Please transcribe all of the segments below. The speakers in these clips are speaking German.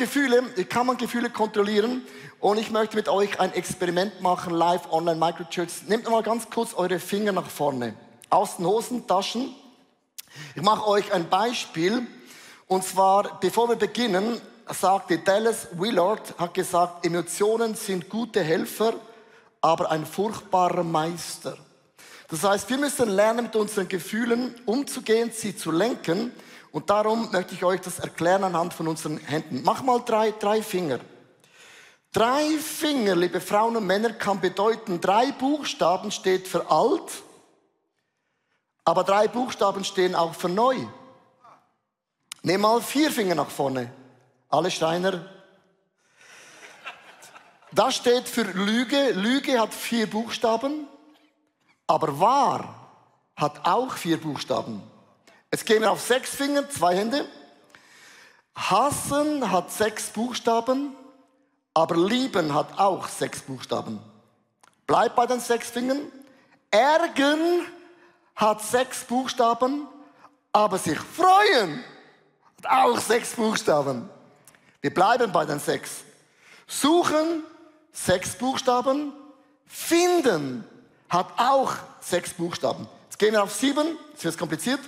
Gefühle, wie kann man Gefühle kontrollieren? Und ich möchte mit euch ein Experiment machen, live, online, Microchurch. Nehmt mal ganz kurz eure Finger nach vorne. Aus den Hosentaschen. Ich mache euch ein Beispiel. Und zwar, bevor wir beginnen, sagte Dallas Willard, hat gesagt, Emotionen sind gute Helfer, aber ein furchtbarer Meister. Das heißt, wir müssen lernen, mit unseren Gefühlen umzugehen, sie zu lenken. Und darum möchte ich euch das erklären anhand von unseren Händen. Mach mal drei, drei Finger. Drei Finger, liebe Frauen und Männer, kann bedeuten, drei Buchstaben steht für alt, aber drei Buchstaben stehen auch für neu. Nimm mal vier Finger nach vorne. Alle Steiner. Das steht für Lüge. Lüge hat vier Buchstaben. Aber wahr hat auch vier Buchstaben. Jetzt gehen auf sechs Finger, zwei Hände. Hassen hat sechs Buchstaben, aber lieben hat auch sechs Buchstaben. Bleibt bei den sechs Fingern. Ärgern hat sechs Buchstaben, aber sich freuen hat auch sechs Buchstaben. Wir bleiben bei den sechs. Suchen, sechs Buchstaben. Finden, hat auch sechs Buchstaben. Jetzt gehen wir auf sieben, jetzt wird es kompliziert.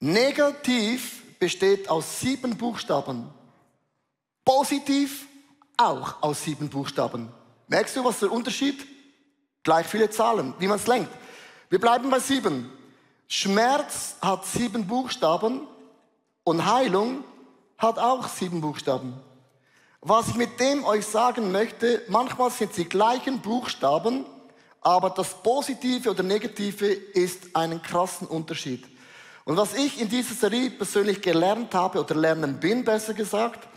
Negativ besteht aus sieben Buchstaben. Positiv auch aus sieben Buchstaben. Merkst du, was der Unterschied? Gleich viele Zahlen, wie man es lenkt. Wir bleiben bei sieben. Schmerz hat sieben Buchstaben und Heilung hat auch sieben Buchstaben. Was ich mit dem euch sagen möchte, manchmal sind die gleichen Buchstaben, aber das Positive oder Negative ist einen krassen Unterschied. Und was ich in dieser Serie persönlich gelernt habe oder lernen bin, besser gesagt,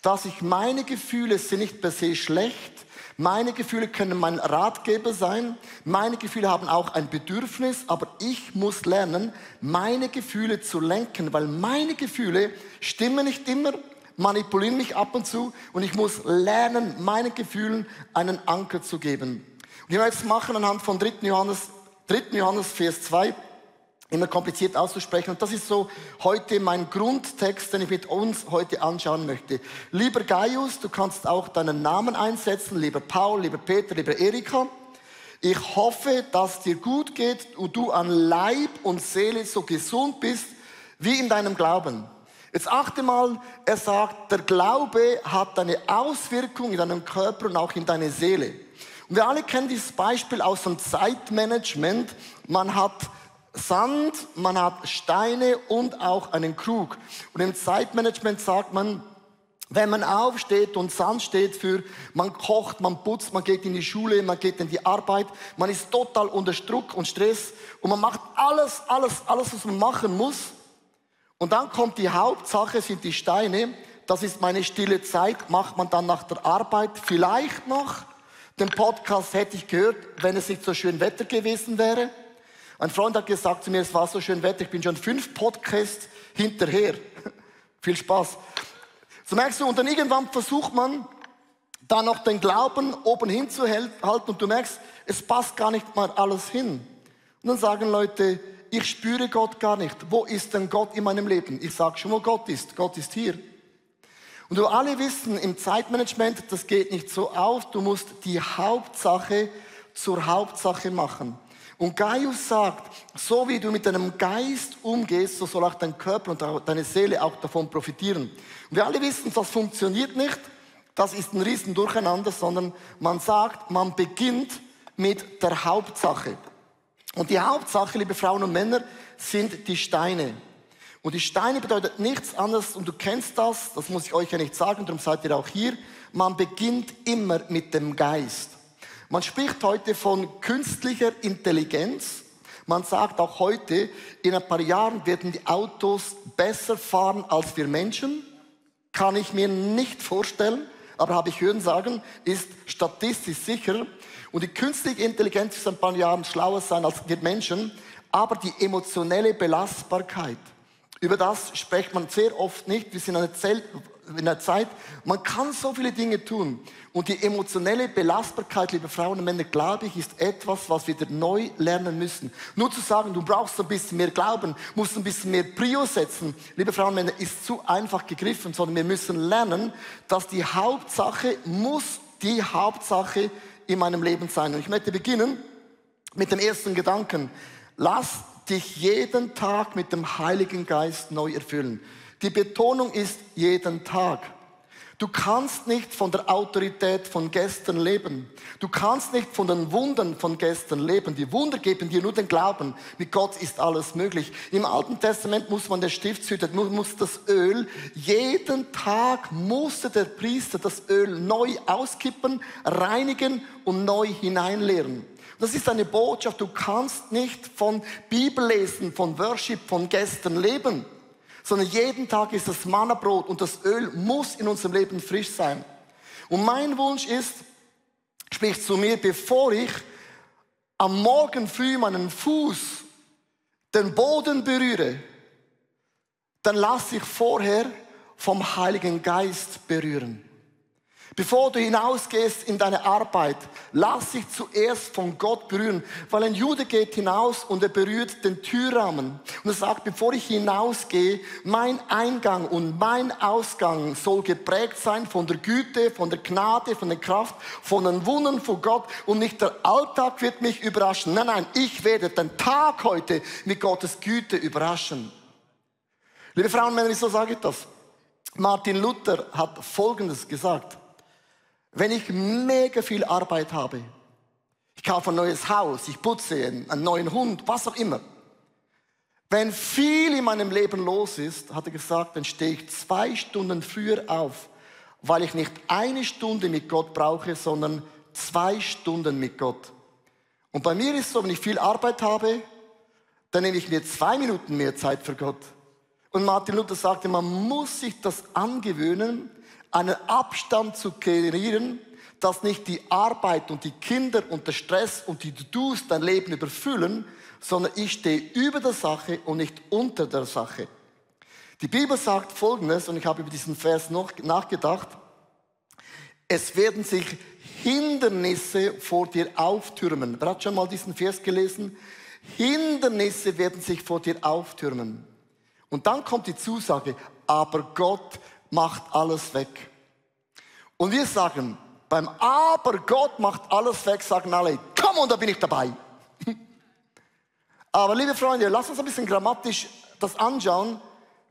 dass ich meine Gefühle sind nicht per se schlecht. Meine Gefühle können mein Ratgeber sein. Meine Gefühle haben auch ein Bedürfnis, aber ich muss lernen, meine Gefühle zu lenken, weil meine Gefühle stimmen nicht immer, manipulieren mich ab und zu und ich muss lernen, meinen Gefühlen einen Anker zu geben. Und ich werde es machen anhand von 3. Johannes, 3. Johannes, Vers 2. Immer kompliziert auszusprechen. Und das ist so heute mein Grundtext, den ich mit uns heute anschauen möchte. Lieber Gaius, du kannst auch deinen Namen einsetzen. Lieber Paul, lieber Peter, lieber Erika. Ich hoffe, dass dir gut geht und du an Leib und Seele so gesund bist wie in deinem Glauben. Jetzt achte mal, er sagt, der Glaube hat eine Auswirkung in deinem Körper und auch in deine Seele. Und wir alle kennen dieses Beispiel aus dem Zeitmanagement. Man hat Sand, man hat Steine und auch einen Krug. Und im Zeitmanagement sagt man, wenn man aufsteht und Sand steht für, man kocht, man putzt, man geht in die Schule, man geht in die Arbeit, man ist total unter Druck und Stress und man macht alles, alles, alles, was man machen muss. Und dann kommt die Hauptsache, sind die Steine. Das ist meine stille Zeit, macht man dann nach der Arbeit vielleicht noch. Den Podcast hätte ich gehört, wenn es nicht so schön Wetter gewesen wäre. Ein Freund hat gesagt zu mir, es war so schön Wetter, ich bin schon fünf Podcasts hinterher. Viel Spaß. So merkst du, und dann irgendwann versucht man, da noch den Glauben oben hinzuhalten und du merkst, es passt gar nicht mal alles hin. Und dann sagen Leute, ich spüre Gott gar nicht. Wo ist denn Gott in meinem Leben? Ich sage schon, wo Gott ist. Gott ist hier. Und du alle wissen, im Zeitmanagement, das geht nicht so auf. Du musst die Hauptsache zur Hauptsache machen. Und Gaius sagt, so wie du mit deinem Geist umgehst, so soll auch dein Körper und deine Seele auch davon profitieren. Und wir alle wissen, das funktioniert nicht. Das ist ein riesen Durcheinander, sondern man sagt, man beginnt mit der Hauptsache. Und die Hauptsache, liebe Frauen und Männer, sind die Steine. Und die Steine bedeutet nichts anderes, und du kennst das, das muss ich euch ja nicht sagen, darum seid ihr auch hier. Man beginnt immer mit dem Geist. Man spricht heute von künstlicher Intelligenz. Man sagt auch heute, in ein paar Jahren werden die Autos besser fahren als wir Menschen. Kann ich mir nicht vorstellen, aber habe ich hören sagen, ist statistisch sicher. Und die künstliche Intelligenz ist in ein paar Jahren schlauer sein als wir Menschen. Aber die emotionelle Belastbarkeit, Über das spricht man sehr oft nicht. Wir sind in einer Zeit, man kann so viele Dinge tun. Und die emotionelle Belastbarkeit, liebe Frauen und Männer, glaube ich, ist etwas, was wir neu lernen müssen. Nur zu sagen, du brauchst ein bisschen mehr Glauben, musst ein bisschen mehr Prio setzen, liebe Frauen und Männer, ist zu einfach gegriffen, sondern wir müssen lernen, dass die Hauptsache muss die Hauptsache in meinem Leben sein. Und ich möchte beginnen mit dem ersten Gedanken. Lass dich jeden Tag mit dem Heiligen Geist neu erfüllen. Die Betonung ist jeden Tag. Du kannst nicht von der Autorität von gestern leben. Du kannst nicht von den Wundern von gestern leben. Die Wunder geben dir nur den Glauben. Mit Gott ist alles möglich. Im Alten Testament muss man der Stiftshüter, muss das Öl, jeden Tag musste der Priester das Öl neu auskippen, reinigen und neu hineinleeren. Das ist eine Botschaft. Du kannst nicht von Bibellesen, von Worship von gestern leben, sondern jeden Tag ist das Mannabrot und das Öl muss in unserem Leben frisch sein. Und mein Wunsch ist, sprich zu mir, bevor ich am Morgen früh meinen Fuß den Boden berühre, dann lass ich vorher vom Heiligen Geist berühren. Bevor du hinausgehst in deine Arbeit, lass dich zuerst von Gott berühren. Weil ein Jude geht hinaus und er berührt den Türrahmen. Und er sagt, bevor ich hinausgehe, mein Eingang und mein Ausgang soll geprägt sein von der Güte, von der Gnade, von der Kraft, von den Wundern von Gott. Und nicht der Alltag wird mich überraschen. Nein, nein, ich werde den Tag heute mit Gottes Güte überraschen. Liebe Frauen und Männer, wieso sage ich das? Martin Luther hat Folgendes gesagt. Wenn ich mega viel Arbeit habe, ich kaufe ein neues Haus, ich putze einen neuen Hund, was auch immer. Wenn viel in meinem Leben los ist, hat er gesagt, dann stehe ich zwei Stunden früher auf, weil ich nicht eine Stunde mit Gott brauche, sondern zwei Stunden mit Gott. Und bei mir ist es so, wenn ich viel Arbeit habe, dann nehme ich mir zwei Minuten mehr Zeit für Gott. Und Martin Luther sagte, man muss sich das angewöhnen, einen Abstand zu kreieren, dass nicht die Arbeit und die Kinder und der Stress und die To-Dos dein Leben überfüllen, sondern ich stehe über der Sache und nicht unter der Sache. Die Bibel sagt Folgendes, und ich habe über diesen Vers noch nachgedacht, es werden sich Hindernisse vor dir auftürmen. Wer hat schon mal diesen Vers gelesen? Hindernisse werden sich vor dir auftürmen. Und dann kommt die Zusage, aber Gott macht alles weg. Und wir sagen, beim Aber Gott macht alles weg, sagen alle, komm und da bin ich dabei. Aber liebe Freunde, lass uns ein bisschen grammatisch das anschauen.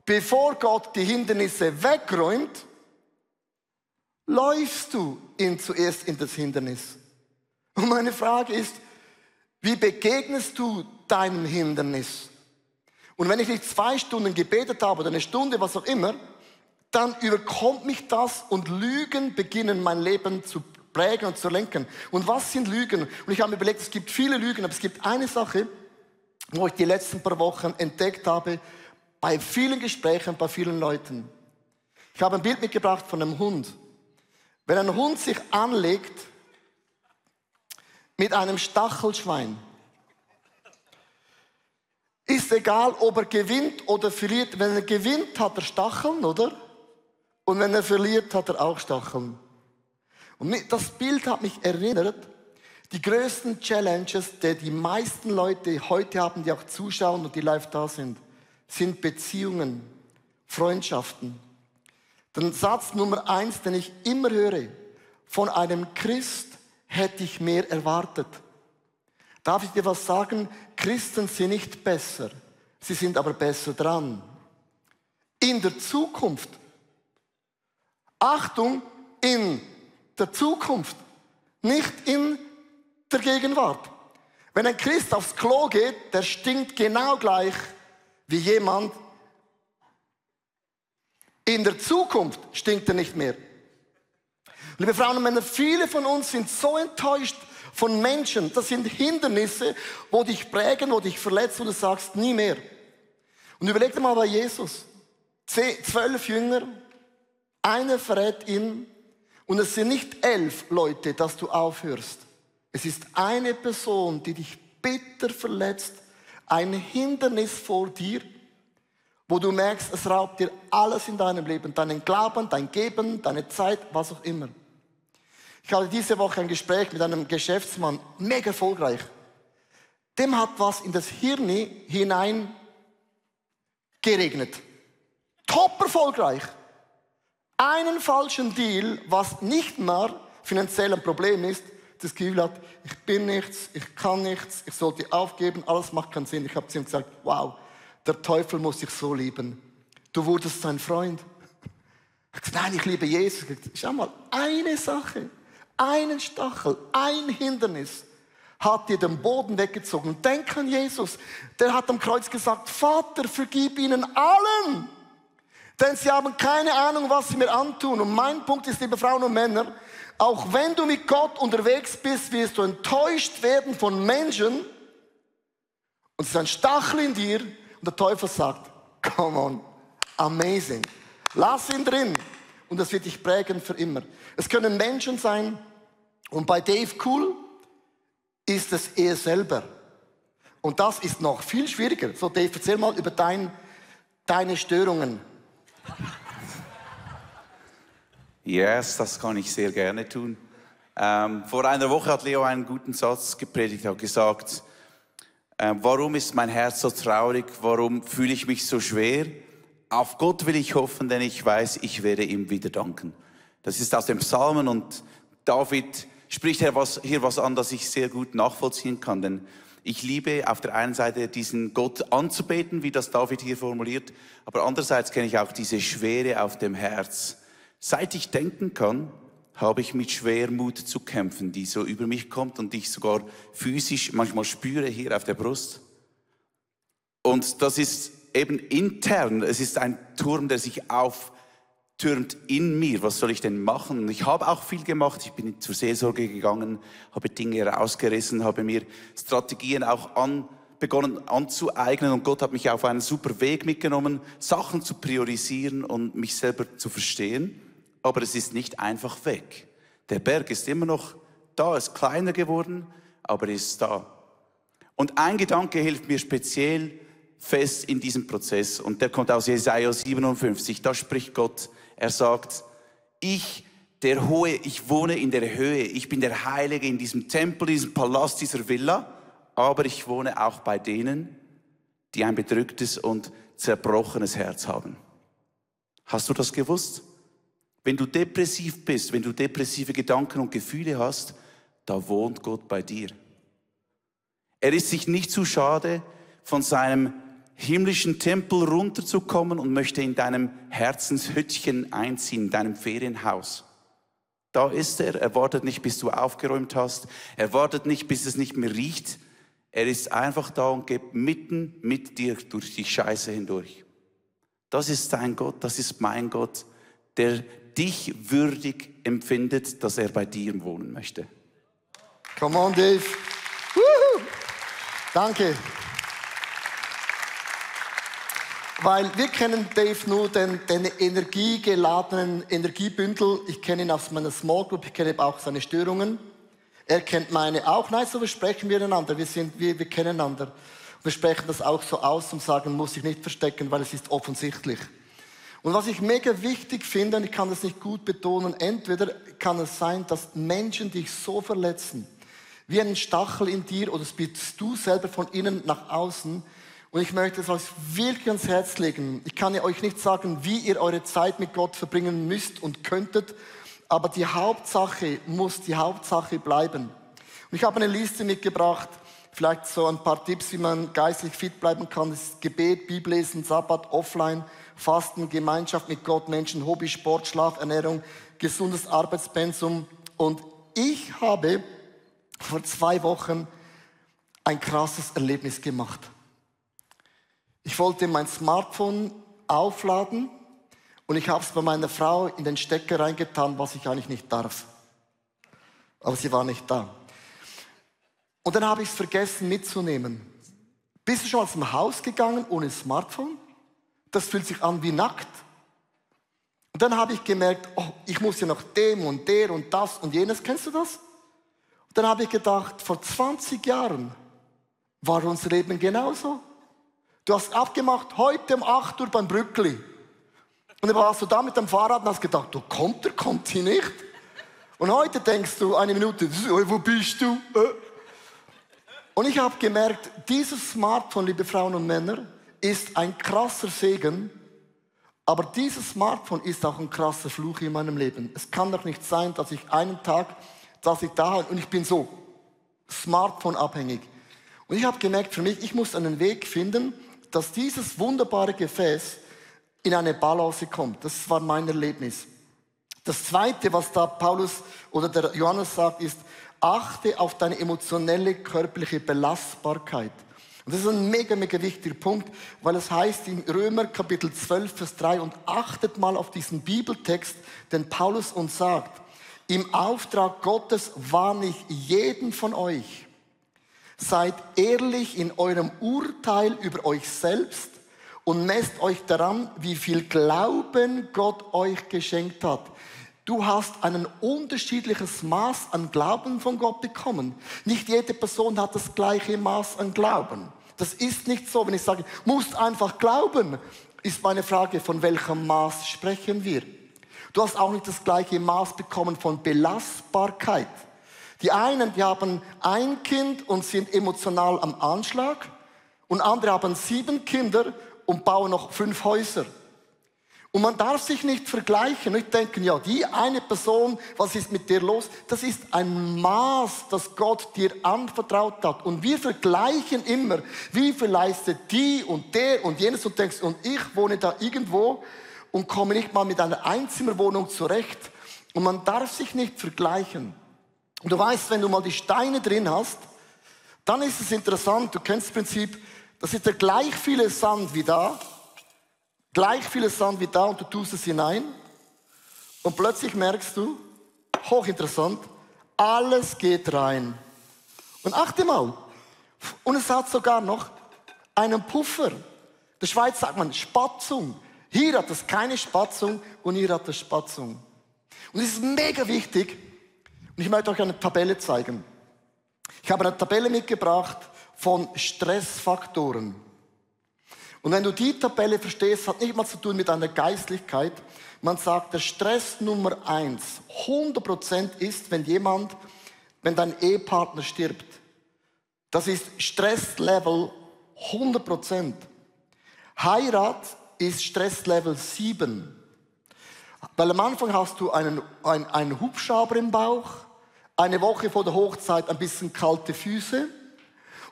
Bevor Gott die Hindernisse wegräumt, läufst du ihn zuerst in das Hindernis. Und meine Frage ist, wie begegnest du deinem Hindernis? Und wenn ich nicht zwei Stunden gebetet habe oder eine Stunde, was auch immer, dann überkommt mich das und Lügen beginnen mein Leben zu prägen und zu lenken. Und was sind Lügen? Und ich habe mir überlegt, es gibt viele Lügen, aber es gibt eine Sache, wo ich die letzten paar Wochen entdeckt habe, bei vielen Gesprächen, bei vielen Leuten. Ich habe ein Bild mitgebracht von einem Hund. Wenn ein Hund sich anlegt mit einem Stachelschwein, ist egal, ob er gewinnt oder verliert. Wenn er gewinnt, hat er Stacheln, oder? Und wenn er verliert, hat er auch Stacheln. Und das Bild hat mich erinnert, die größten Challenges, die die meisten Leute heute haben, die auch zuschauen und die live da sind, sind Beziehungen, Freundschaften. Den Satz Nummer eins, den ich immer höre, von einem Christ hätte ich mehr erwartet. Darf ich dir was sagen? Christen sind nicht besser, sie sind aber besser dran. In der Zukunft Achtung in der Zukunft, nicht in der Gegenwart. Wenn ein Christ aufs Klo geht, der stinkt genau gleich wie jemand. In der Zukunft stinkt er nicht mehr. Liebe Frauen und Männer, viele von uns sind so enttäuscht von Menschen. Das sind Hindernisse, wo dich prägen, wo dich verletzen, wo du sagst, nie mehr. Und überleg dir mal bei Jesus. zwölf Jünger, einer verrät ihn und es sind nicht elf Leute, dass du aufhörst. Es ist eine Person, die dich bitter verletzt, ein Hindernis vor dir, wo du merkst, es raubt dir alles in deinem Leben, deinen Glauben, dein Geben, deine Zeit, was auch immer. Ich hatte diese Woche ein Gespräch mit einem Geschäftsmann, mega erfolgreich. Dem hat was in das Hirn hinein geregnet. Top erfolgreich. Einen falschen Deal, was nicht mehr finanziell ein Problem ist, das Gefühl hat, ich bin nichts, ich kann nichts, ich sollte aufgeben, alles macht keinen Sinn. Ich habe zu ihm gesagt, wow, der Teufel muss dich so lieben. Du wurdest sein Freund. Ich gesagt, nein, ich liebe Jesus. Schau mal, eine Sache, einen Stachel, ein Hindernis hat dir den Boden weggezogen. Denk an Jesus. Der hat am Kreuz gesagt, Vater, vergib ihnen allen. Denn sie haben keine Ahnung, was sie mir antun. Und mein Punkt ist, liebe Frauen und Männer, auch wenn du mit Gott unterwegs bist, wirst du enttäuscht werden von Menschen. Und es ist ein Stachel in dir. Und der Teufel sagt, come on, amazing. Lass ihn drin. Und das wird dich prägen für immer. Es können Menschen sein. Und bei Dave Cool ist es er selber. Und das ist noch viel schwieriger. So, Dave, erzähl mal über dein, deine Störungen. Yes, das kann ich sehr gerne tun. Ähm, vor einer Woche hat Leo einen guten Satz gepredigt, hat gesagt, äh, warum ist mein Herz so traurig, warum fühle ich mich so schwer? Auf Gott will ich hoffen, denn ich weiß, ich werde ihm wieder danken. Das ist aus dem Psalmen und David spricht hier was, hier was an, das ich sehr gut nachvollziehen kann, denn ich liebe auf der einen Seite diesen Gott anzubeten, wie das David hier formuliert, aber andererseits kenne ich auch diese Schwere auf dem Herz. Seit ich denken kann, habe ich mit Schwermut zu kämpfen, die so über mich kommt und ich sogar physisch manchmal spüre hier auf der Brust. Und das ist eben intern, es ist ein Turm, der sich auf türmt in mir, was soll ich denn machen? Ich habe auch viel gemacht, ich bin zur Seelsorge gegangen, habe Dinge rausgerissen, habe mir Strategien auch an, begonnen anzueignen und Gott hat mich auf einen super Weg mitgenommen, Sachen zu priorisieren und mich selber zu verstehen, aber es ist nicht einfach weg. Der Berg ist immer noch da, ist kleiner geworden, aber ist da. Und ein Gedanke hilft mir speziell fest in diesem Prozess und der kommt aus Jesaja 57, da spricht Gott, er sagt, ich, der Hohe, ich wohne in der Höhe, ich bin der Heilige in diesem Tempel, diesem Palast, dieser Villa, aber ich wohne auch bei denen, die ein bedrücktes und zerbrochenes Herz haben. Hast du das gewusst? Wenn du depressiv bist, wenn du depressive Gedanken und Gefühle hast, da wohnt Gott bei dir. Er ist sich nicht zu schade, von seinem himmlischen Tempel runterzukommen und möchte in deinem Herzenshüttchen einziehen, in deinem Ferienhaus. Da ist er. Er wartet nicht, bis du aufgeräumt hast. Er wartet nicht, bis es nicht mehr riecht. Er ist einfach da und geht mitten mit dir durch die Scheiße hindurch. Das ist dein Gott, das ist mein Gott, der dich würdig empfindet, dass er bei dir wohnen möchte. Come on, Dave. Woohoo. Danke. Weil wir kennen Dave nur den, den energiegeladenen Energiebündel. Ich kenne ihn aus meiner Small Group, ich kenne auch seine Störungen. Er kennt meine auch. Nein, so wir sprechen miteinander. Wir, sind, wir, wir kennen einander. Wir sprechen das auch so aus und sagen, muss ich nicht verstecken, weil es ist offensichtlich. Und was ich mega wichtig finde, und ich kann das nicht gut betonen, entweder kann es sein, dass Menschen dich so verletzen, wie ein Stachel in dir, oder bist du selber von innen nach außen, und ich möchte es euch wirklich ans Herz legen. Ich kann euch nicht sagen, wie ihr eure Zeit mit Gott verbringen müsst und könntet, aber die Hauptsache muss die Hauptsache bleiben. Und ich habe eine Liste mitgebracht, vielleicht so ein paar Tipps, wie man geistlich fit bleiben kann. Das ist Gebet, Bibellesen, Sabbat, Offline, Fasten, Gemeinschaft mit Gott, Menschen, Hobby, Sport, Schlaf, Ernährung, gesundes Arbeitspensum. Und ich habe vor zwei Wochen ein krasses Erlebnis gemacht. Ich wollte mein Smartphone aufladen und ich habe es bei meiner Frau in den Stecker reingetan, was ich eigentlich nicht darf. Aber sie war nicht da. Und dann habe ich es vergessen mitzunehmen. Bist du schon aus dem Haus gegangen ohne Smartphone? Das fühlt sich an wie nackt. Und dann habe ich gemerkt, oh, ich muss ja noch dem und der und das und jenes. Kennst du das? Und dann habe ich gedacht, vor 20 Jahren war unser Leben genauso. Du hast abgemacht, heute um 8 Uhr beim Brückli. Und dann warst du da mit dem Fahrrad und hast gedacht, du kommt er, kommt sie nicht. Und heute denkst du eine Minute, wo bist du? Äh? Und ich habe gemerkt, dieses Smartphone, liebe Frauen und Männer, ist ein krasser Segen, aber dieses Smartphone ist auch ein krasser Fluch in meinem Leben. Es kann doch nicht sein, dass ich einen Tag, dass ich da und ich bin so Smartphone abhängig. Und ich habe gemerkt für mich, ich muss einen Weg finden, dass dieses wunderbare Gefäß in eine Balance kommt. Das war mein Erlebnis. Das zweite, was da Paulus oder der Johannes sagt, ist, achte auf deine emotionelle, körperliche Belastbarkeit. Und das ist ein mega, mega wichtiger Punkt, weil es heißt in Römer Kapitel 12, Vers 3, und achtet mal auf diesen Bibeltext, den Paulus uns sagt, im Auftrag Gottes warne ich jeden von euch. Seid ehrlich in eurem Urteil über euch selbst und messt euch daran, wie viel Glauben Gott euch geschenkt hat. Du hast ein unterschiedliches Maß an Glauben von Gott bekommen. Nicht jede Person hat das gleiche Maß an Glauben. Das ist nicht so, wenn ich sage, musst einfach glauben, ist meine Frage, von welchem Maß sprechen wir? Du hast auch nicht das gleiche Maß bekommen von Belastbarkeit. Die einen, die haben ein Kind und sind emotional am Anschlag und andere haben sieben Kinder und bauen noch fünf Häuser. Und man darf sich nicht vergleichen, nicht denken, ja, die eine Person, was ist mit dir los? Das ist ein Maß, das Gott dir anvertraut hat. Und wir vergleichen immer, wie viel leistet die und der und jenes und denkst, und ich wohne da irgendwo und komme nicht mal mit einer Einzimmerwohnung zurecht. Und man darf sich nicht vergleichen. Und du weißt, wenn du mal die Steine drin hast, dann ist es interessant, du kennst das Prinzip, das ist ja gleich viele Sand wie da, gleich viele Sand wie da und du tust es hinein und plötzlich merkst du, hochinteressant, alles geht rein. Und achte mal, und es hat sogar noch einen Puffer. Der Schweiz sagt man Spatzung. Hier hat es keine Spatzung und hier hat es Spatzung. Und es ist mega wichtig. Und ich möchte euch eine Tabelle zeigen. Ich habe eine Tabelle mitgebracht von Stressfaktoren. Und wenn du die Tabelle verstehst, hat nicht mal zu tun mit einer Geistlichkeit. Man sagt, der Stress Nummer eins, 100% ist, wenn jemand, wenn dein Ehepartner stirbt. Das ist Stresslevel 100%. Heirat ist Stresslevel 7. Weil am Anfang hast du einen, einen, einen Hubschrauber im Bauch, eine Woche vor der Hochzeit ein bisschen kalte Füße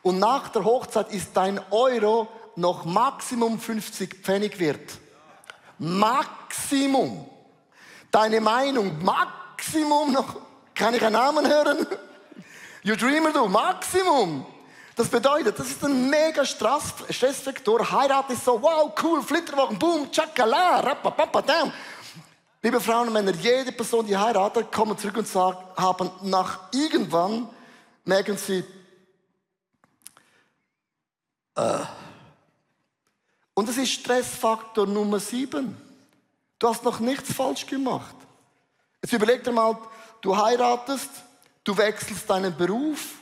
und nach der Hochzeit ist dein Euro noch Maximum 50 Pfennig wert. Maximum. Deine Meinung, Maximum noch. Kann ich einen Namen hören? You Dreamer, du, Maximum. Das bedeutet, das ist ein mega Stress, Stressfaktor. Heirat ist so, wow, cool, Flitterwochen, boom, tschakala, rapapappadam. Liebe Frauen und Männer, jede Person, die heiratet, kommt zurück und sagt, haben nach irgendwann, merken sie, äh, und das ist Stressfaktor Nummer sieben. Du hast noch nichts falsch gemacht. Jetzt überleg dir mal, du heiratest, du wechselst deinen Beruf,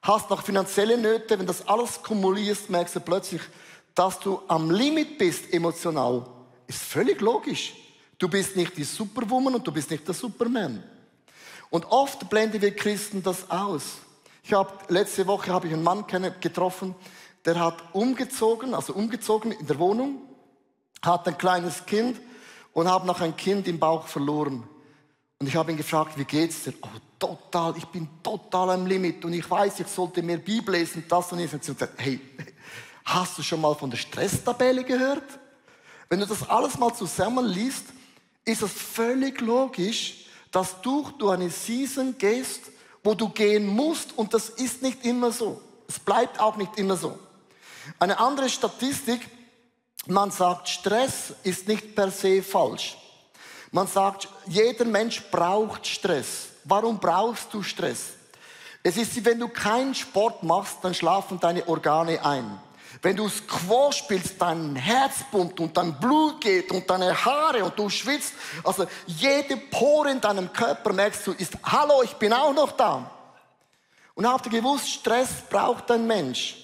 hast noch finanzielle Nöte, wenn das alles kumulierst, merkst du plötzlich, dass du am Limit bist emotional. Ist völlig logisch. Du bist nicht die Superwoman und du bist nicht der Superman. Und oft blenden wir Christen das aus. Ich habe letzte Woche habe ich einen Mann getroffen, der hat umgezogen, also umgezogen in der Wohnung, hat ein kleines Kind und hat noch ein Kind im Bauch verloren. Und ich habe ihn gefragt, wie geht's dir? Oh, total, ich bin total am Limit und ich weiß, ich sollte mehr Bibel lesen, das und jenes. Und ich gesagt, hey, hast du schon mal von der Stresstabelle gehört? Wenn du das alles mal zusammenliest, ist es völlig logisch, dass du durch eine Season gehst, wo du gehen musst und das ist nicht immer so. Es bleibt auch nicht immer so. Eine andere Statistik, man sagt, Stress ist nicht per se falsch. Man sagt, jeder Mensch braucht Stress. Warum brauchst du Stress? Es ist wenn du keinen Sport machst, dann schlafen deine Organe ein. Wenn du Squash spielst, dein Herz pumpt und dein Blut geht und deine Haare und du schwitzt, also jede Pore in deinem Körper merkst du, ist, hallo, ich bin auch noch da. Und habt ihr gewusst, Stress braucht ein Mensch.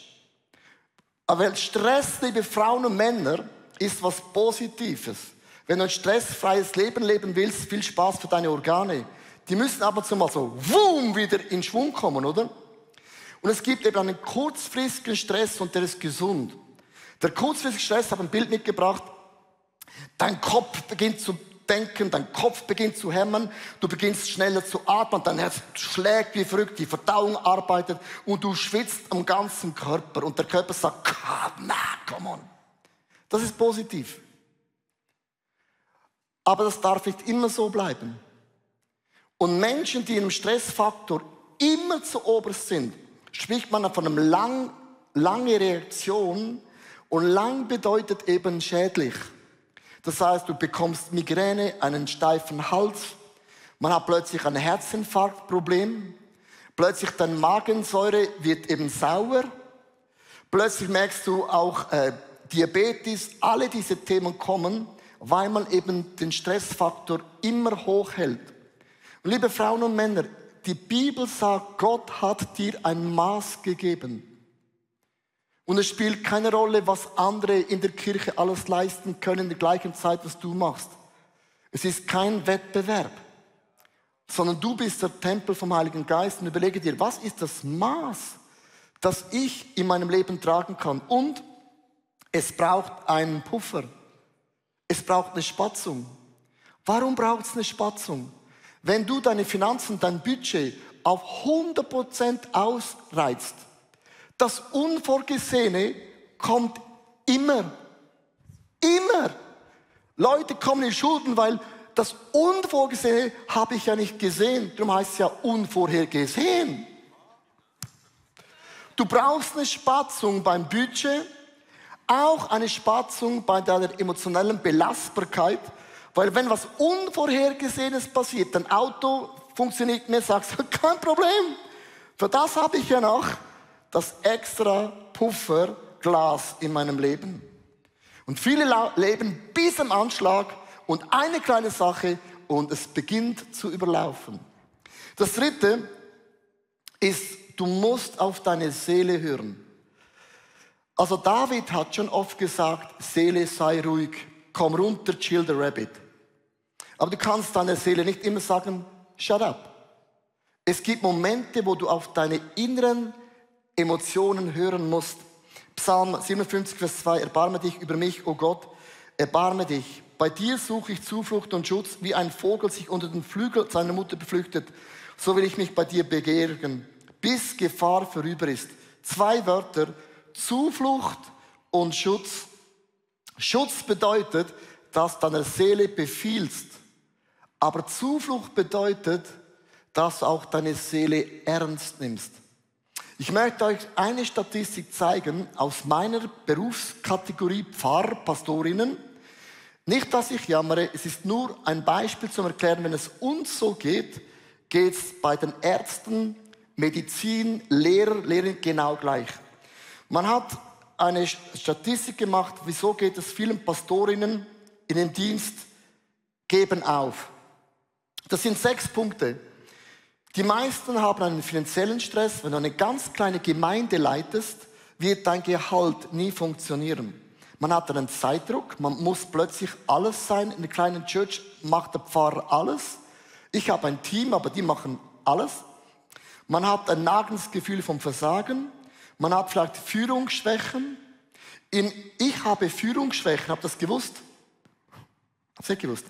Aber Stress, liebe Frauen und Männer, ist was Positives. Wenn du ein stressfreies Leben leben willst, viel Spaß für deine Organe. Die müssen ab und zu mal so, wumm, wieder in Schwung kommen, oder? Und es gibt eben einen kurzfristigen Stress und der ist gesund. Der kurzfristige Stress, habe ein Bild mitgebracht. Dein Kopf beginnt zu denken, dein Kopf beginnt zu hämmern, du beginnst schneller zu atmen, dein Herz schlägt wie verrückt, die Verdauung arbeitet und du schwitzt am ganzen Körper und der Körper sagt, na, come on. Das ist positiv. Aber das darf nicht immer so bleiben. Und Menschen, die im Stressfaktor immer zu oberst sind, spricht man von einer lang, lange Reaktion und lang bedeutet eben schädlich. Das heißt, du bekommst Migräne, einen steifen Hals, man hat plötzlich ein Herzinfarktproblem, plötzlich deine Magensäure wird eben sauer, plötzlich merkst du auch äh, Diabetes, alle diese Themen kommen, weil man eben den Stressfaktor immer hoch hält. Liebe Frauen und Männer, die Bibel sagt, Gott hat dir ein Maß gegeben. Und es spielt keine Rolle, was andere in der Kirche alles leisten können in der gleichen Zeit, was du machst. Es ist kein Wettbewerb, sondern du bist der Tempel vom Heiligen Geist und überlege dir, was ist das Maß, das ich in meinem Leben tragen kann. Und es braucht einen Puffer. Es braucht eine Spatzung. Warum braucht es eine Spatzung? Wenn du deine Finanzen, dein Budget auf 100% ausreizt, das Unvorgesehene kommt immer. Immer. Leute kommen in Schulden, weil das Unvorgesehene habe ich ja nicht gesehen. Darum heißt es ja unvorhergesehen. Du brauchst eine Spatzung beim Budget, auch eine Spatzung bei deiner emotionellen Belastbarkeit, weil wenn was Unvorhergesehenes passiert, dein Auto funktioniert nicht mehr, sagst du, kein Problem. Für das habe ich ja noch das extra Pufferglas in meinem Leben. Und viele leben bis am Anschlag und eine kleine Sache und es beginnt zu überlaufen. Das dritte ist, du musst auf deine Seele hören. Also David hat schon oft gesagt, Seele sei ruhig, komm runter, chill the rabbit. Aber du kannst deiner Seele nicht immer sagen, shut up. Es gibt Momente, wo du auf deine inneren Emotionen hören musst. Psalm 57, Vers 2, erbarme dich über mich, o oh Gott, erbarme dich. Bei dir suche ich Zuflucht und Schutz, wie ein Vogel sich unter den Flügel seiner Mutter beflüchtet. So will ich mich bei dir begehren, bis Gefahr vorüber ist. Zwei Wörter, Zuflucht und Schutz. Schutz bedeutet, dass deiner Seele befiehlst. Aber Zuflucht bedeutet, dass auch deine Seele ernst nimmst. Ich möchte euch eine Statistik zeigen aus meiner Berufskategorie Pfarrer, Pastorinnen. Nicht, dass ich jammere, es ist nur ein Beispiel zum Erklären, wenn es uns so geht, geht es bei den Ärzten, Medizin, Lehrer, Lehrern genau gleich. Man hat eine Statistik gemacht, wieso geht es vielen Pastorinnen in den Dienst, geben auf. Das sind sechs Punkte. Die meisten haben einen finanziellen Stress. Wenn du eine ganz kleine Gemeinde leitest, wird dein Gehalt nie funktionieren. Man hat einen Zeitdruck, man muss plötzlich alles sein. In einer kleinen Church macht der Pfarrer alles. Ich habe ein Team, aber die machen alles. Man hat ein nagendes Gefühl vom Versagen. Man hat vielleicht Führungsschwächen. In, ich habe Führungsschwächen, habt ihr das gewusst? Habt ihr gewusst?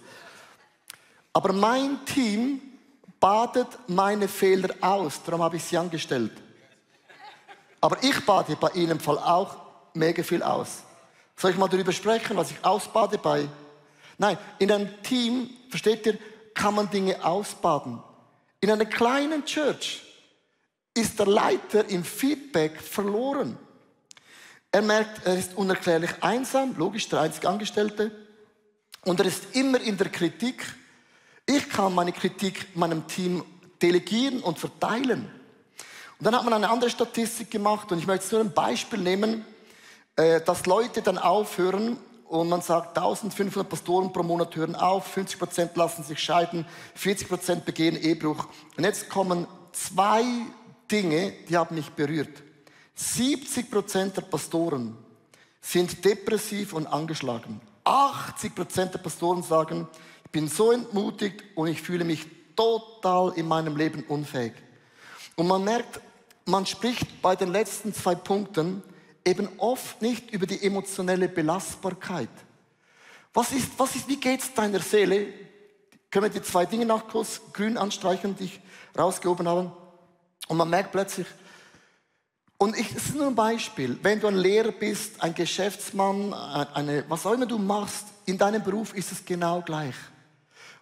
Aber mein Team badet meine Fehler aus. Darum habe ich sie angestellt. Aber ich bade bei Ihnen im Fall auch mega viel aus. Soll ich mal darüber sprechen, was ich ausbade bei? Nein, in einem Team, versteht ihr, kann man Dinge ausbaden. In einer kleinen Church ist der Leiter im Feedback verloren. Er merkt, er ist unerklärlich einsam, logisch, der einzige Angestellte. Und er ist immer in der Kritik. Ich kann meine Kritik meinem Team delegieren und verteilen. Und dann hat man eine andere Statistik gemacht und ich möchte nur ein Beispiel nehmen, äh, dass Leute dann aufhören und man sagt, 1500 Pastoren pro Monat hören auf, 50% lassen sich scheiden, 40% begehen Ehebruch. Und jetzt kommen zwei Dinge, die haben mich berührt. 70% der Pastoren sind depressiv und angeschlagen. 80 Prozent der Pastoren sagen, ich bin so entmutigt und ich fühle mich total in meinem Leben unfähig. Und man merkt, man spricht bei den letzten zwei Punkten eben oft nicht über die emotionelle Belastbarkeit. Was ist, was ist, wie geht's deiner Seele? Können wir die zwei Dinge noch kurz grün anstreichen, die ich rausgehoben habe? Und man merkt plötzlich, und ich, es ist nur ein Beispiel, wenn du ein Lehrer bist, ein Geschäftsmann, eine, was auch immer du machst, in deinem Beruf ist es genau gleich.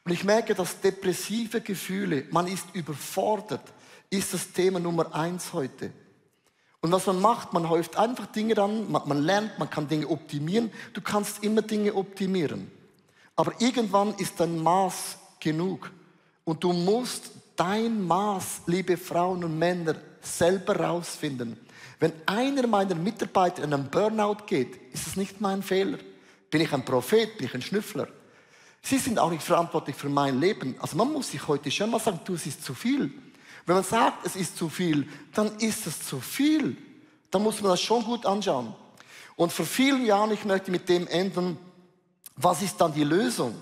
Und ich merke, dass depressive Gefühle, man ist überfordert, ist das Thema Nummer eins heute. Und was man macht, man häuft einfach Dinge an, man, man lernt, man kann Dinge optimieren. Du kannst immer Dinge optimieren. Aber irgendwann ist dein Maß genug. Und du musst dein Maß, liebe Frauen und Männer, selber rausfinden. Wenn einer meiner Mitarbeiter in einen Burnout geht, ist es nicht mein Fehler. Bin ich ein Prophet, bin ich ein Schnüffler? Sie sind auch nicht verantwortlich für mein Leben. Also man muss sich heute schon mal sagen, du, es ist zu viel. Wenn man sagt, es ist zu viel, dann ist es zu viel. Dann muss man das schon gut anschauen. Und vor vielen Jahren, ich möchte mit dem enden, was ist dann die Lösung?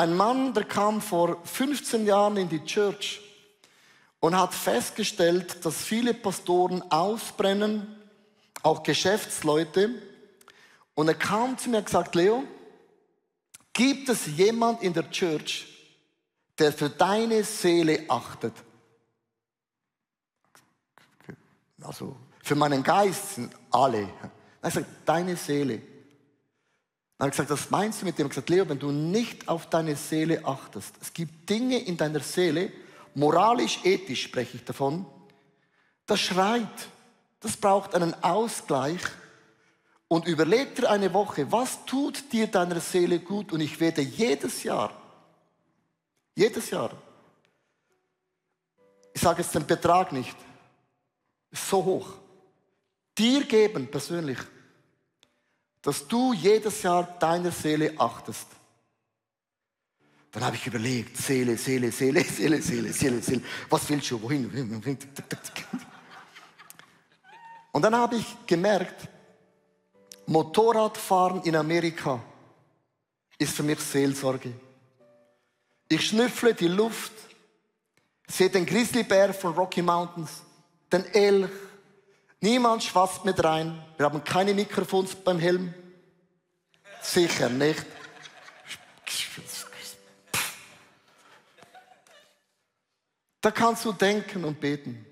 Ein Mann, der kam vor 15 Jahren in die Church und hat festgestellt, dass viele Pastoren ausbrennen, auch Geschäftsleute. Und er kam zu mir und gesagt, Leo, gibt es jemand in der Church, der für deine Seele achtet? Also für meinen Geist sind alle. Er sagt, deine Seele. Habe ich gesagt, was meinst du mit dem? Ich habe gesagt, Leo, wenn du nicht auf deine Seele achtest, es gibt Dinge in deiner Seele, moralisch, ethisch spreche ich davon, das schreit, das braucht einen Ausgleich. Und überleg dir eine Woche, was tut dir deiner Seele gut? Und ich werde jedes Jahr, jedes Jahr, ich sage jetzt den Betrag nicht, ist so hoch. Dir geben persönlich, dass du jedes Jahr deiner Seele achtest. Dann habe ich überlegt, Seele, Seele, Seele, Seele, Seele, Seele, Seele. Was willst du? Wohin? Und dann habe ich gemerkt, Motorradfahren in Amerika ist für mich Seelsorge. Ich schnüffle die Luft, sehe den Grizzlybär von Rocky Mountains, den Elch. Niemand schwatzt mit rein. Wir haben keine Mikrofons beim Helm. Sicher nicht. Da kannst du denken und beten.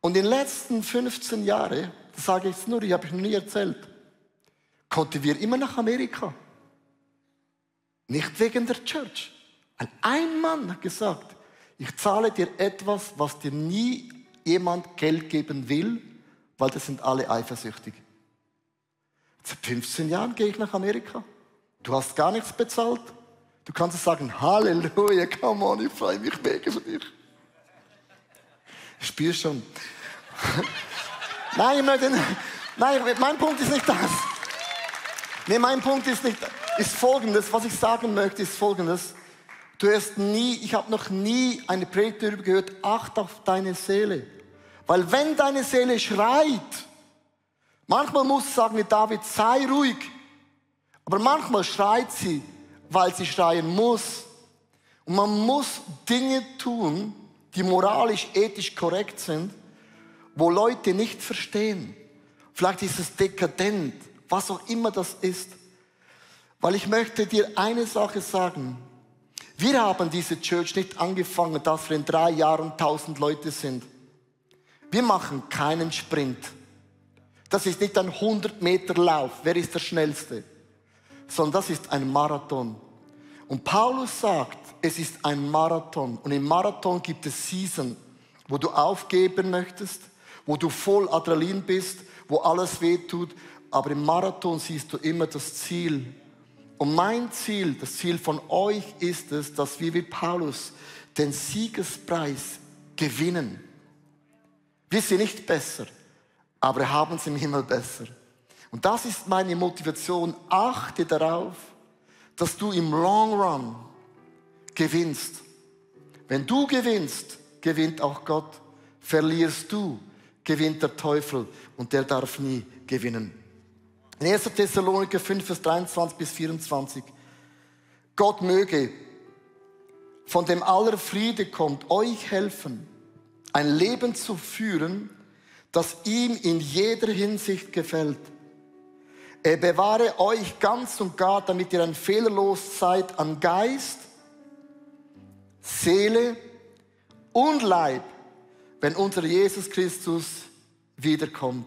Und in den letzten 15 Jahren, das sage ich jetzt nur, ich habe ich noch nie erzählt, konnten wir immer nach Amerika. Nicht wegen der Church. Ein Mann hat gesagt, ich zahle dir etwas, was dir nie jemand Geld geben will, weil das sind alle eifersüchtig. Seit 15 Jahren gehe ich nach Amerika. Du hast gar nichts bezahlt. Du kannst sagen, Halleluja, come on, ich freue mich mega für dich. Spürst schon. nein, ich möchte, nein, mein Punkt ist nicht das. Nee, mein Punkt ist nicht, ist folgendes, was ich sagen möchte, ist folgendes. Du hast nie, ich habe noch nie eine Predigt darüber gehört, acht auf deine Seele. Weil wenn deine Seele schreit, manchmal muss du sagen David, sei ruhig. Aber manchmal schreit sie, weil sie schreien muss. Und man muss Dinge tun, die moralisch, ethisch korrekt sind, wo Leute nicht verstehen. Vielleicht ist es dekadent, was auch immer das ist. Weil ich möchte dir eine Sache sagen. Wir haben diese Church nicht angefangen, dass wir in drei Jahren tausend Leute sind. Wir machen keinen Sprint. Das ist nicht ein 100 Meter Lauf. Wer ist der Schnellste? Sondern das ist ein Marathon. Und Paulus sagt, es ist ein Marathon. Und im Marathon gibt es Season, wo du aufgeben möchtest, wo du voll Adrenalin bist, wo alles wehtut. Aber im Marathon siehst du immer das Ziel. Und mein Ziel, das Ziel von euch ist es, dass wir wie Paulus den Siegespreis gewinnen. Wir sind nicht besser, aber haben es im Himmel besser. Und das ist meine Motivation. Achte darauf, dass du im Long Run gewinnst. Wenn du gewinnst, gewinnt auch Gott. Verlierst du, gewinnt der Teufel und der darf nie gewinnen. In 1. Thessaloniker 5, Vers 23 bis 24. Gott möge, von dem aller Friede kommt, euch helfen, ein Leben zu führen, das ihm in jeder Hinsicht gefällt. Er bewahre euch ganz und gar, damit ihr ein fehlerlos seid an Geist, Seele und Leib, wenn unser Jesus Christus wiederkommt.